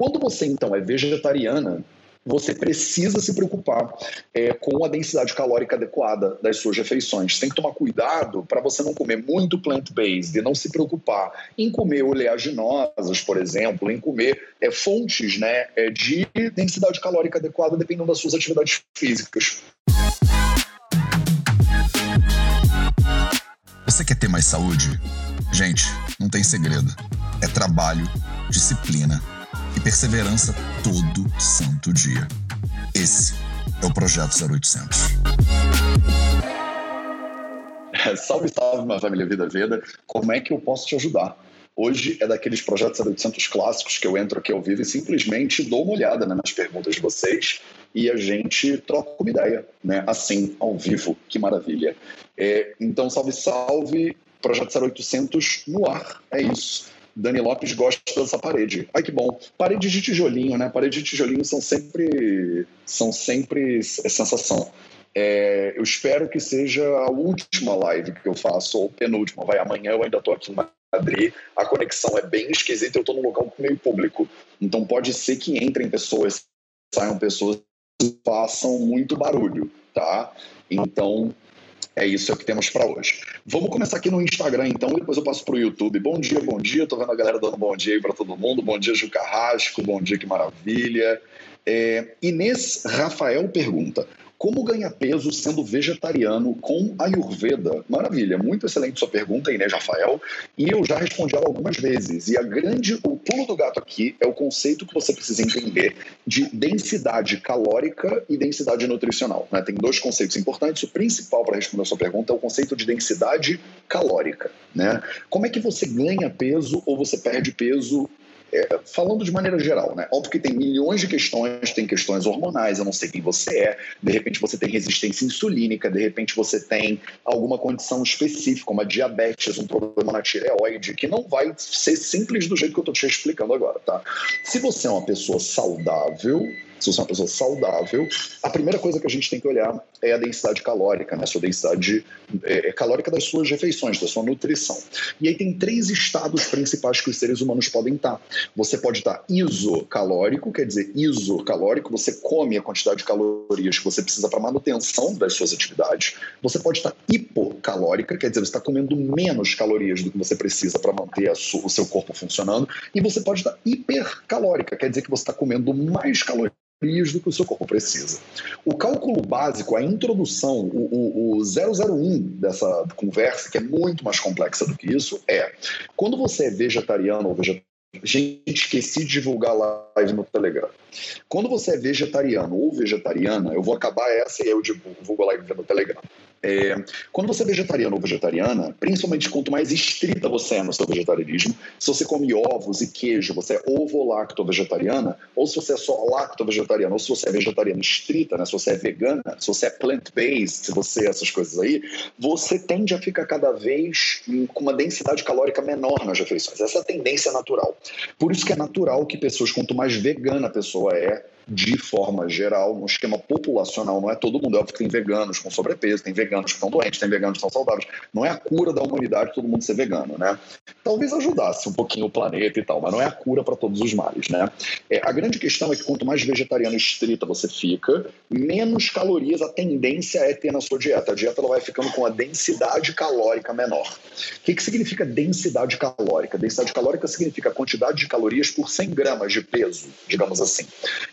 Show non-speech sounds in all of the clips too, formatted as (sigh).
Quando você então é vegetariana, você precisa se preocupar é, com a densidade calórica adequada das suas refeições. Tem que tomar cuidado para você não comer muito plant-based e não se preocupar em comer oleaginosas, por exemplo, em comer é, fontes né, é, de densidade calórica adequada dependendo das suas atividades físicas. Você quer ter mais saúde? Gente, não tem segredo. É trabalho, disciplina e perseverança todo santo dia. Esse é o Projeto 0800. salve, salve, minha família Vida Veda. Como é que eu posso te ajudar? Hoje é daqueles projetos 0800 clássicos que eu entro aqui ao vivo e simplesmente dou uma olhada né, nas perguntas de vocês e a gente troca uma ideia, né? Assim, ao vivo. Que maravilha. É, então, salve, salve. Projeto 0800 no ar. É isso. Dani Lopes gosta dessa parede. Ai, que bom. Paredes de tijolinho, né? Paredes de tijolinho são sempre, são sempre sensação. É, eu espero que seja a última live que eu faço, ou penúltima. Vai, amanhã eu ainda estou aqui em Madrid, a conexão é bem esquisita, eu estou num local meio público. Então pode ser que entrem pessoas, saiam pessoas façam muito barulho, tá? Então é isso que temos para hoje. Vamos começar aqui no Instagram, então, depois eu passo para o YouTube. Bom dia, bom dia. Estou vendo a galera dando bom dia aí para todo mundo. Bom dia, Ju Carrasco. Bom dia, que maravilha. É, Inês Rafael pergunta: como ganhar peso sendo vegetariano com Ayurveda? Maravilha, muito excelente sua pergunta, Inês Rafael. E eu já respondi ela algumas vezes. E a grande, o pulo do gato aqui é o conceito que você precisa entender de densidade calórica e densidade nutricional. Né? Tem dois conceitos importantes. O principal para responder a sua pergunta é o conceito de densidade calórica. Né? Como é que você ganha peso ou você perde peso é, falando de maneira geral, né? Óbvio que tem milhões de questões, tem questões hormonais, eu não sei quem você é, de repente você tem resistência insulínica, de repente você tem alguma condição específica, uma diabetes, um problema na tireoide, que não vai ser simples do jeito que eu estou te explicando agora, tá? Se você é uma pessoa saudável, se você é uma pessoa saudável, a primeira coisa que a gente tem que olhar é a densidade calórica, né? a sua densidade é, é, calórica das suas refeições, da sua nutrição. E aí tem três estados principais que os seres humanos podem estar. Você pode estar isocalórico, quer dizer, isocalórico, você come a quantidade de calorias que você precisa para manutenção das suas atividades. Você pode estar hipocalórica, quer dizer, você está comendo menos calorias do que você precisa para manter o seu corpo funcionando. E você pode estar hipercalórica, quer dizer que você está comendo mais calorias do que o seu corpo precisa. O cálculo básico, a introdução, o, o, o 001 dessa conversa, que é muito mais complexa do que isso, é quando você é vegetariano ou vegetariano, Gente, esqueci de divulgar a live no Telegram. Quando você é vegetariano ou vegetariana, eu vou acabar essa e eu divulgo a live no Telegram. É, quando você é vegetariano ou vegetariana, principalmente quanto mais estrita você é no seu vegetarianismo, se você come ovos e queijo, você é ovo-lacto-vegetariana, ou se você é só lacto-vegetariano, ou se você é vegetariana estrita, né, se você é vegana, se você é plant-based, se você é essas coisas aí, você tende a ficar cada vez com uma densidade calórica menor nas refeições. Essa é a tendência natural. Por isso que é natural que pessoas, quanto mais vegana a pessoa é, de forma geral, no esquema populacional, não é todo mundo. É óbvio que tem veganos com sobrepeso, tem veganos que estão doentes, tem veganos que estão saudáveis. Não é a cura da humanidade todo mundo ser vegano, né? Talvez ajudasse um pouquinho o planeta e tal, mas não é a cura para todos os males, né? É, a grande questão é que quanto mais vegetariano estrita você fica, menos calorias a tendência é ter na sua dieta. A dieta ela vai ficando com a densidade calórica menor. O que, que significa densidade calórica? Densidade calórica significa a quantidade de calorias por 100 gramas de peso, digamos assim.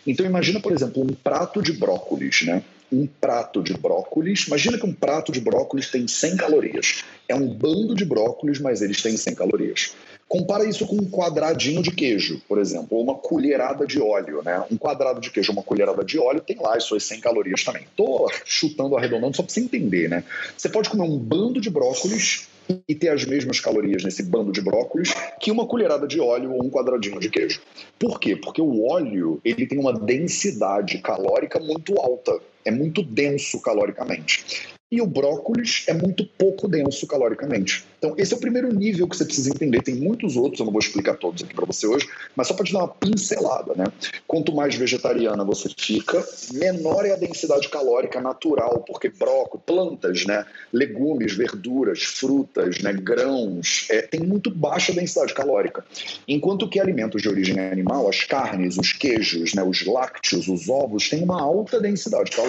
Então, imagina, por exemplo, um prato de brócolis, né? Um prato de brócolis. Imagina que um prato de brócolis tem 100 calorias. É um bando de brócolis, mas eles têm 100 calorias. Compara isso com um quadradinho de queijo, por exemplo, ou uma colherada de óleo, né? Um quadrado de queijo, uma colherada de óleo tem lá as suas 100 calorias também. Tô chutando, arredondando só para você entender, né? Você pode comer um bando de brócolis e ter as mesmas calorias nesse bando de brócolis que uma colherada de óleo ou um quadradinho de queijo. Por quê? Porque o óleo ele tem uma densidade calórica muito alta. É muito denso caloricamente. E o brócolis é muito pouco denso caloricamente. Então, esse é o primeiro nível que você precisa entender. Tem muitos outros, eu não vou explicar todos aqui para você hoje, mas só para te dar uma pincelada, né? Quanto mais vegetariana você fica, menor é a densidade calórica natural, porque brócolis, plantas, né? Legumes, verduras, frutas, né? grãos, é, tem muito baixa densidade calórica. Enquanto que alimentos de origem animal, as carnes, os queijos, né? os lácteos, os ovos, têm uma alta densidade calórica.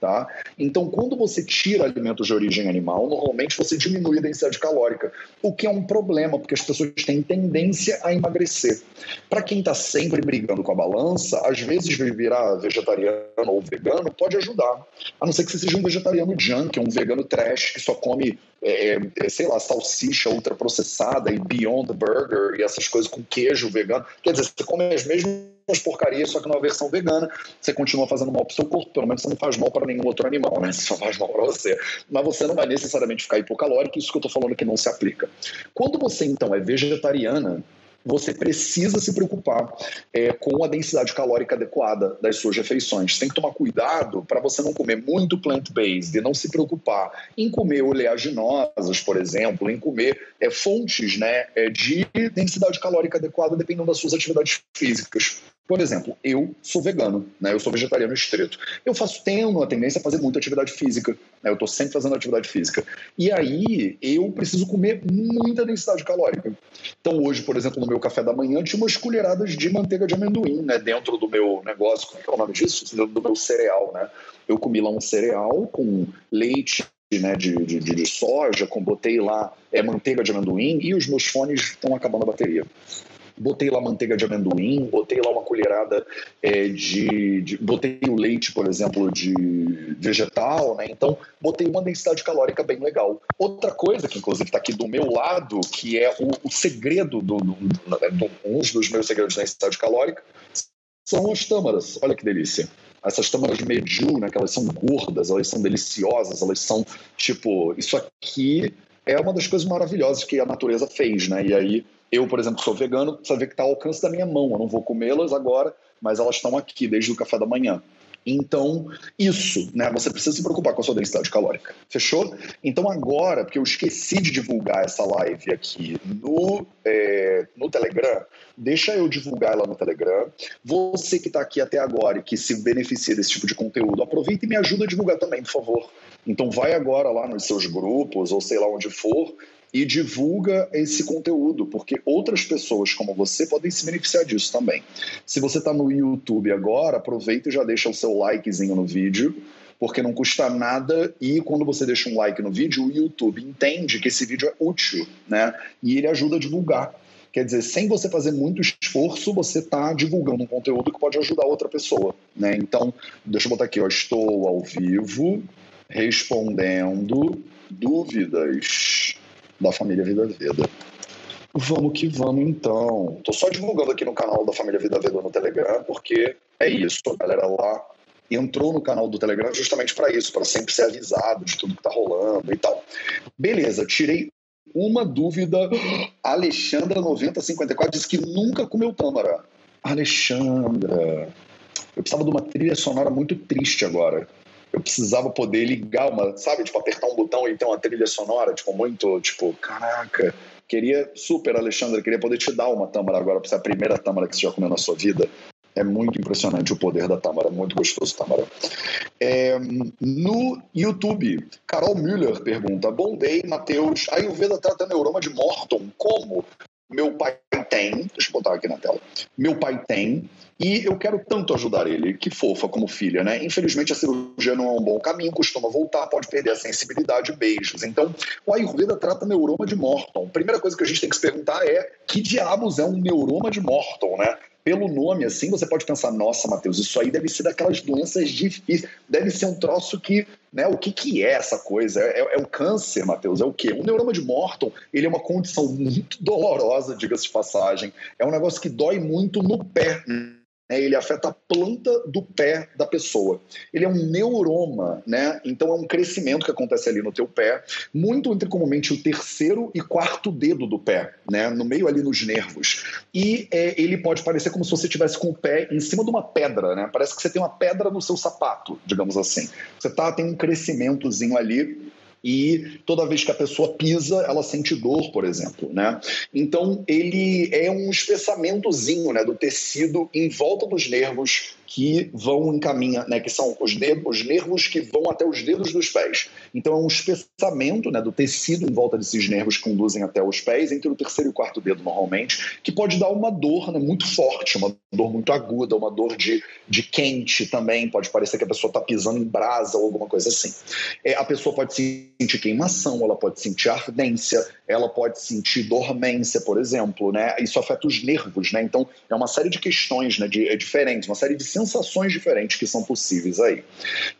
Tá? Então, quando você tira alimentos de origem animal, normalmente você diminui a densidade calórica, o que é um problema, porque as pessoas têm tendência a emagrecer. Para quem está sempre brigando com a balança, às vezes virar vegetariano ou vegano pode ajudar. A não ser que você seja um vegetariano junk, um vegano trash que só come, é, é, sei lá, salsicha ultraprocessada e Beyond Burger e essas coisas com queijo vegano. Quer dizer, você come as mesmas umas porcarias, só que numa versão vegana, você continua fazendo mal para o seu corpo, pelo menos você não faz mal para nenhum outro animal, né? Você só faz mal para você. Mas você não vai necessariamente ficar hipocalórico, isso que eu estou falando que não se aplica. Quando você, então, é vegetariana, você precisa se preocupar é, com a densidade calórica adequada das suas refeições. Tem que tomar cuidado para você não comer muito plant-based e não se preocupar em comer oleaginosas, por exemplo, em comer é, fontes né, é, de densidade calórica adequada dependendo das suas atividades físicas. Por exemplo, eu sou vegano, né? eu sou vegetariano estrito. Eu faço, tenho uma tendência a fazer muita atividade física. Né? Eu estou sempre fazendo atividade física. E aí eu preciso comer muita densidade calórica. Então hoje, por exemplo, no meu café da manhã, tinha umas colheradas de manteiga de amendoim né? dentro do meu negócio. Como é, é o nome disso? Do meu cereal. Né? Eu comi lá um cereal com leite né, de, de, de, soja, com, botei lá é, manteiga de amendoim e os meus fones estão acabando a bateria botei lá manteiga de amendoim, botei lá uma colherada é, de, de, Botei o leite, por exemplo, de vegetal, né? Então, botei uma densidade calórica bem legal. Outra coisa, que inclusive está aqui do meu lado, que é o, o segredo, do, do, do, um dos meus segredos da densidade calórica, são as tâmaras. Olha que delícia essas tâmaras mediu, né, que elas são gordas, elas são deliciosas, elas são tipo, isso aqui é uma das coisas maravilhosas que a natureza fez, né? E aí eu, por exemplo, sou vegano, precisa ver que está ao alcance da minha mão. Eu não vou comê-las agora, mas elas estão aqui desde o café da manhã. Então, isso, né? Você precisa se preocupar com a sua densidade calórica. Fechou? Então, agora, porque eu esqueci de divulgar essa live aqui no, é, no Telegram, deixa eu divulgar ela no Telegram. Você que está aqui até agora e que se beneficia desse tipo de conteúdo, aproveita e me ajuda a divulgar também, por favor. Então, vai agora lá nos seus grupos, ou sei lá onde for, e divulga esse conteúdo, porque outras pessoas como você podem se beneficiar disso também. Se você está no YouTube agora, aproveita e já deixa o seu likezinho no vídeo, porque não custa nada e quando você deixa um like no vídeo, o YouTube entende que esse vídeo é útil, né? E ele ajuda a divulgar. Quer dizer, sem você fazer muito esforço, você está divulgando um conteúdo que pode ajudar outra pessoa, né? Então, deixa eu botar aqui, ó, estou ao vivo respondendo dúvidas da família Vida Veda. Vamos que vamos então. Tô só divulgando aqui no canal da família Vida Veda no Telegram, porque é isso, a galera lá entrou no canal do Telegram justamente para isso, para sempre ser avisado de tudo que tá rolando e tal. Beleza, tirei uma dúvida. Alexandra 9054 disse que nunca comeu tâmara. Alexandra, eu precisava de uma trilha sonora muito triste agora eu precisava poder ligar uma, sabe, tipo, apertar um botão e ter uma trilha sonora, tipo, muito, tipo, caraca, queria, super, Alexandre, queria poder te dar uma tâmara agora, para ser a primeira tâmara que você já comeu na sua vida. É muito impressionante o poder da tâmara, muito gostoso tâmara. É, no YouTube, Carol Müller pergunta: Bom day, Matheus. Ayurveda trata neuroma de Morton. Como? Meu pai tem, deixa eu botar aqui na tela. Meu pai tem, e eu quero tanto ajudar ele, que fofa como filha, né? Infelizmente a cirurgia não é um bom caminho, costuma voltar, pode perder a sensibilidade, beijos. Então, o Ayurveda trata neuroma de Morton. Primeira coisa que a gente tem que se perguntar é que diabos é um neuroma de Morton, né? Pelo nome assim, você pode pensar, nossa, Matheus, isso aí deve ser daquelas doenças difíceis, deve ser um troço que, né, o que que é essa coisa? É, é, é o câncer, Matheus, é o quê? O neuroma de Morton, ele é uma condição muito (laughs) dolorosa, diga-se de passagem, é um negócio que dói muito no pé, né, ele afeta a planta do pé da pessoa. Ele é um neuroma, né? Então é um crescimento que acontece ali no teu pé, muito entre comumente o terceiro e quarto dedo do pé, né? No meio ali nos nervos. E é, ele pode parecer como se você tivesse com o pé em cima de uma pedra, né? Parece que você tem uma pedra no seu sapato, digamos assim. Você tá tem um crescimentozinho ali e toda vez que a pessoa pisa, ela sente dor, por exemplo, né? Então ele é um espessamentozinho, né, do tecido em volta dos nervos que vão encaminhar, né, que são os, dedos, os nervos que vão até os dedos dos pés. Então é um espessamento né, do tecido em volta desses nervos que conduzem até os pés, entre o terceiro e o quarto dedo normalmente, que pode dar uma dor né, muito forte, uma dor muito aguda, uma dor de, de quente também, pode parecer que a pessoa está pisando em brasa ou alguma coisa assim. É, a pessoa pode sentir queimação, ela pode sentir ardência, ela pode sentir dormência, por exemplo, né? Isso afeta os nervos, né? Então é uma série de questões, né, de, é diferentes, uma série de sensações diferentes que são possíveis aí.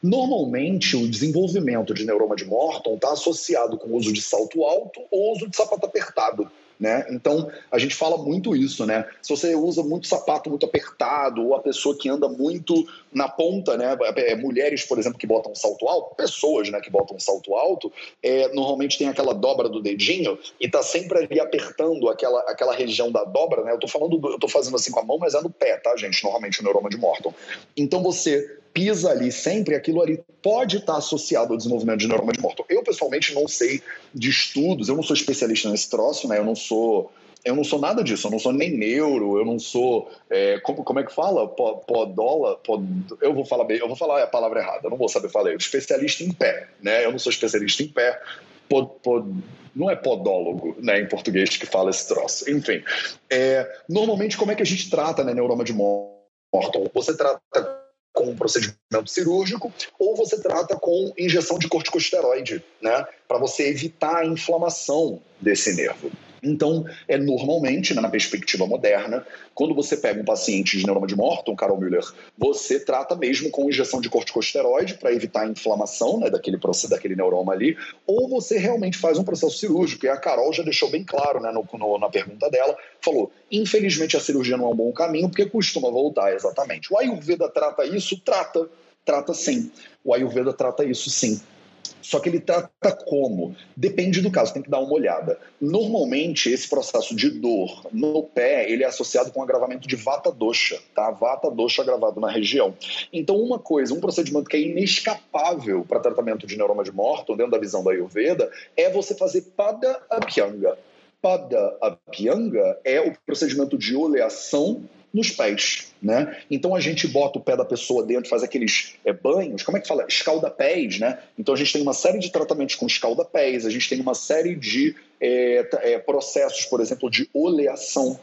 Normalmente, o desenvolvimento de neuroma de Morton está associado com o uso de salto alto ou uso de sapato apertado. Né? Então, a gente fala muito isso, né? Se você usa muito sapato muito apertado, ou a pessoa que anda muito na ponta, né? É, mulheres, por exemplo, que botam salto alto, pessoas né, que botam salto alto, é, normalmente tem aquela dobra do dedinho e tá sempre ali apertando aquela, aquela região da dobra, né? Eu tô falando, eu tô fazendo assim com a mão, mas é no pé, tá, gente? Normalmente o neuroma de Morton. Então você pisa ali sempre, aquilo ali pode estar associado ao desenvolvimento de neuroma de Morton. Eu, pessoalmente, não sei de estudos, eu não sou especialista nesse troço, né? Eu não sou eu não sou nada disso, eu não sou nem neuro, eu não sou. É, como, como é que fala? Podola? Pod, eu vou falar bem, eu vou falar a palavra errada, eu não vou saber falar. Eu especialista em pé, né? Eu não sou especialista em pé. Pod, pod, não é podólogo, né, em português que fala esse troço. Enfim, é, normalmente como é que a gente trata né, neuroma de Morton? Você trata com um procedimento cirúrgico ou você trata com injeção de corticosteroide, né, para você evitar a inflamação desse nervo. Então, é normalmente, né, na perspectiva moderna, quando você pega um paciente de neuroma de Morton, Carol Müller, você trata mesmo com injeção de corticosteroide para evitar a inflamação né, daquele, daquele neuroma ali, ou você realmente faz um processo cirúrgico. E a Carol já deixou bem claro né, no, no, na pergunta dela, falou, infelizmente a cirurgia não é um bom caminho, porque costuma voltar, exatamente. O Ayurveda trata isso? Trata, trata sim. O Ayurveda trata isso sim. Só que ele trata como? Depende do caso, tem que dar uma olhada. Normalmente, esse processo de dor no pé, ele é associado com agravamento de vata dosha, tá? Vata dosha agravado na região. Então, uma coisa, um procedimento que é inescapável para tratamento de neuroma de Morton, dentro da visão da Ayurveda, é você fazer pada abhyanga. Pada abhyanga é o procedimento de oleação nos pés, né? Então a gente bota o pé da pessoa dentro, faz aqueles é, banhos, como é que fala? Escalda-pés, né? Então a gente tem uma série de tratamentos com escalda-pés, a gente tem uma série de é, é, processos, por exemplo, de oleação.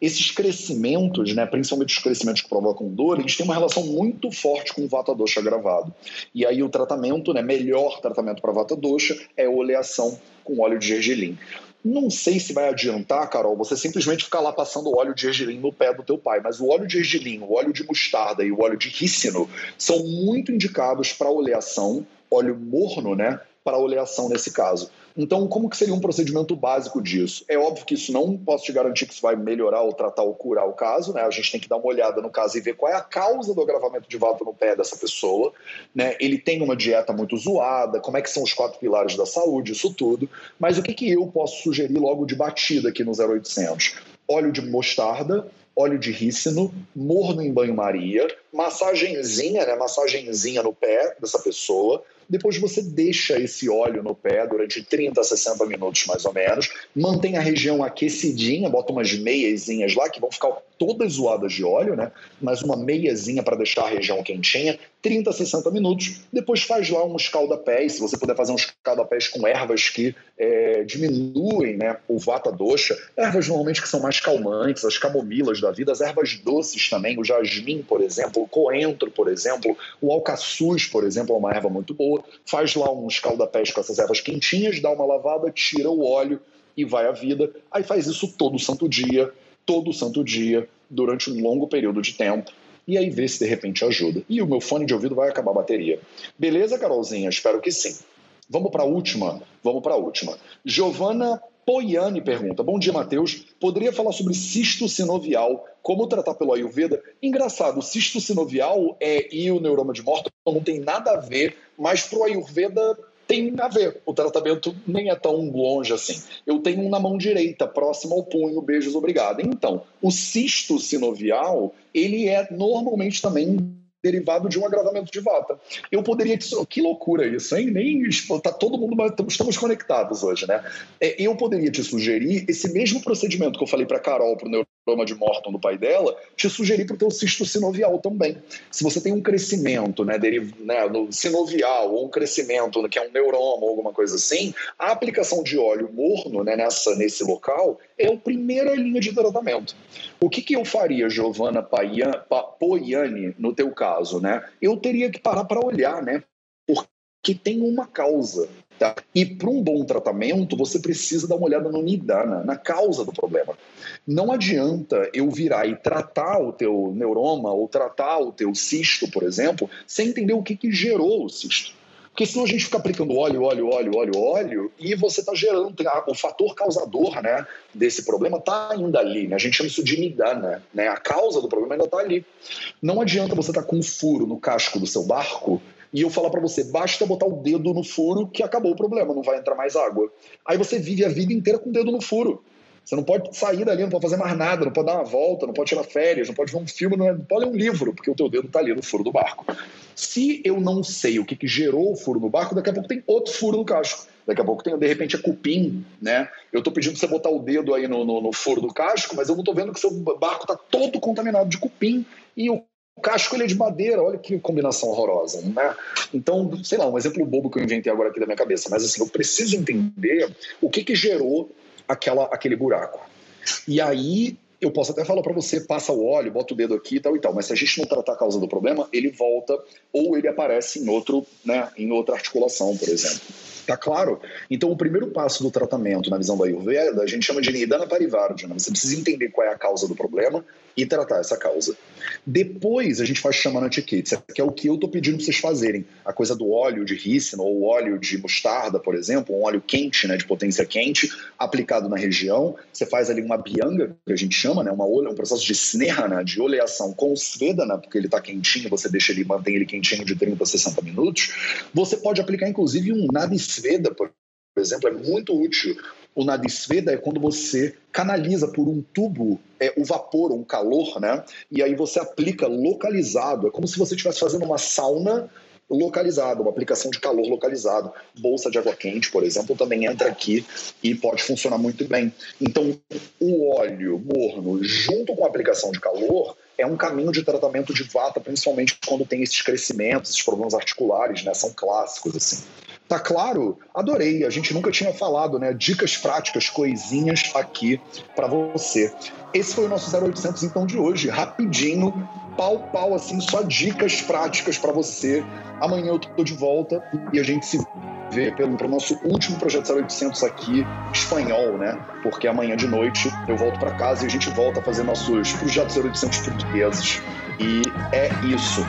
Esses crescimentos, né, principalmente os crescimentos que provocam dor, eles têm uma relação muito forte com o vata dosha agravado. E aí o tratamento, né, melhor tratamento para vata dosha é oleação com óleo de gergelim. Não sei se vai adiantar, Carol, você simplesmente ficar lá passando óleo de gergelim no pé do teu pai, mas o óleo de gergelim, o óleo de mostarda e o óleo de rícino são muito indicados para oleação, óleo morno, né? Para oleação nesse caso. Então, como que seria um procedimento básico disso? É óbvio que isso não posso te garantir que isso vai melhorar ou tratar ou curar o caso, né? A gente tem que dar uma olhada no caso e ver qual é a causa do agravamento de vato no pé dessa pessoa, né? Ele tem uma dieta muito zoada, como é que são os quatro pilares da saúde, isso tudo. Mas o que, que eu posso sugerir logo de batida aqui no 0800? Óleo de mostarda, óleo de rícino, morno em banho-maria, massagenzinha, né? Massagenzinha no pé dessa pessoa, depois você deixa esse óleo no pé durante 30 a 60 minutos mais ou menos. Mantém a região aquecidinha, bota umas meiazinhas lá que vão ficar todas zoadas de óleo, né? Mas uma meiazinha para deixar a região quentinha. 30 a 60 minutos. Depois faz lá um escalda-pés. Se você puder fazer um escalda-pés com ervas que é, diminuem né, o vata dosha. Ervas normalmente que são mais calmantes, as camomilas da vida, as ervas doces também, o jasmim, por exemplo, o coentro, por exemplo, o alcaçuz, por exemplo, é uma erva muito boa faz lá um escaldapés com essas ervas quentinhas, dá uma lavada, tira o óleo e vai à vida. Aí faz isso todo santo dia, todo santo dia, durante um longo período de tempo. E aí vê se de repente ajuda. E o meu fone de ouvido vai acabar a bateria. Beleza, Carolzinha? Espero que sim. Vamos para a última? Vamos para a última. Giovana Poiane pergunta: Bom dia, Matheus. Poderia falar sobre cisto sinovial, como tratar pelo Ayurveda? Engraçado, o cisto sinovial é, e o neuroma de morte não tem nada a ver, mas para o Ayurveda tem a ver. O tratamento nem é tão longe assim. Eu tenho um na mão direita, próximo ao punho, beijos, obrigado. Então, o cisto sinovial, ele é normalmente também derivado de um agravamento de vata. Eu poderia que loucura isso, hein? Nem tá todo mundo estamos conectados hoje, né? É, eu poderia te sugerir esse mesmo procedimento que eu falei para Carol pro de Morton do pai dela, te sugerir para o teu cisto sinovial também. Se você tem um crescimento, né, deriv, né, no sinovial ou um crescimento que é um neuroma ou alguma coisa assim, a aplicação de óleo morno, né, nessa nesse local é a primeira linha de tratamento. O que, que eu faria, Giovana Poiani, no teu caso, né? Eu teria que parar para olhar, né? Porque tem uma causa. Tá? E para um bom tratamento, você precisa dar uma olhada no nidana, na causa do problema. Não adianta eu virar e tratar o teu neuroma ou tratar o teu cisto, por exemplo, sem entender o que, que gerou o cisto. Porque senão a gente fica aplicando óleo, óleo, óleo, óleo, óleo, e você está gerando, o fator causador né, desse problema está ainda ali. Né? A gente chama isso de nidana. Né? A causa do problema ainda está ali. Não adianta você estar tá com um furo no casco do seu barco e eu falar para você, basta botar o dedo no furo que acabou o problema, não vai entrar mais água. Aí você vive a vida inteira com o dedo no furo. Você não pode sair dali, não pode fazer mais nada, não pode dar uma volta, não pode tirar férias, não pode ver um filme, não, pode ler um livro, porque o teu dedo está ali no furo do barco. Se eu não sei o que, que gerou o furo no barco, daqui a pouco tem outro furo no casco. Daqui a pouco tem, de repente, é cupim, né? Eu estou pedindo para você botar o dedo aí no, no, no, furo do casco, mas eu não estou vendo que o seu barco está todo contaminado de cupim e o casco ele é de madeira, olha que combinação horrorosa, né? Então, sei lá, um exemplo bobo que eu inventei agora aqui da minha cabeça, mas assim, eu preciso entender o que que gerou aquela, aquele buraco. E aí eu posso até falar para você, passa o óleo, bota o dedo aqui e tal e tal, mas se a gente não tratar a causa do problema, ele volta ou ele aparece em outro, né, em outra articulação, por exemplo. Tá claro? Então, o primeiro passo do tratamento na visão da Ayurveda, a gente chama de Nidana Parivardhana. Você precisa entender qual é a causa do problema e tratar essa causa. Depois, a gente faz chamando etiqueta, que é o que eu estou pedindo para vocês fazerem. A coisa do óleo de rícino ou óleo de mostarda, por exemplo, um óleo quente, né, de potência quente, aplicado na região. Você faz ali uma bianga, que a gente chama, né, uma, um processo de snehana, de oleação com svedana, porque ele está quentinho, você deixa ele, mantém ele quentinho de 30 a 60 minutos. Você pode aplicar, inclusive, um nadisveda, por exemplo, é muito útil o nadisveda é quando você canaliza por um tubo é, o vapor, um calor, né? E aí você aplica localizado. É como se você estivesse fazendo uma sauna localizada, uma aplicação de calor localizado. Bolsa de água quente, por exemplo, também entra aqui e pode funcionar muito bem. Então, o óleo morno junto com a aplicação de calor é um caminho de tratamento de vata, principalmente quando tem esses crescimentos, esses problemas articulares, né? São clássicos assim. Tá claro? Adorei. A gente nunca tinha falado, né? Dicas práticas, coisinhas aqui para você. Esse foi o nosso 0800 então de hoje, rapidinho, pau pau assim, só dicas práticas para você. Amanhã eu tô de volta e a gente se vê pelo pro nosso último projeto 0800 aqui espanhol, né? Porque amanhã de noite eu volto para casa e a gente volta a fazer nossos projetos 0800 portugueses. E é isso.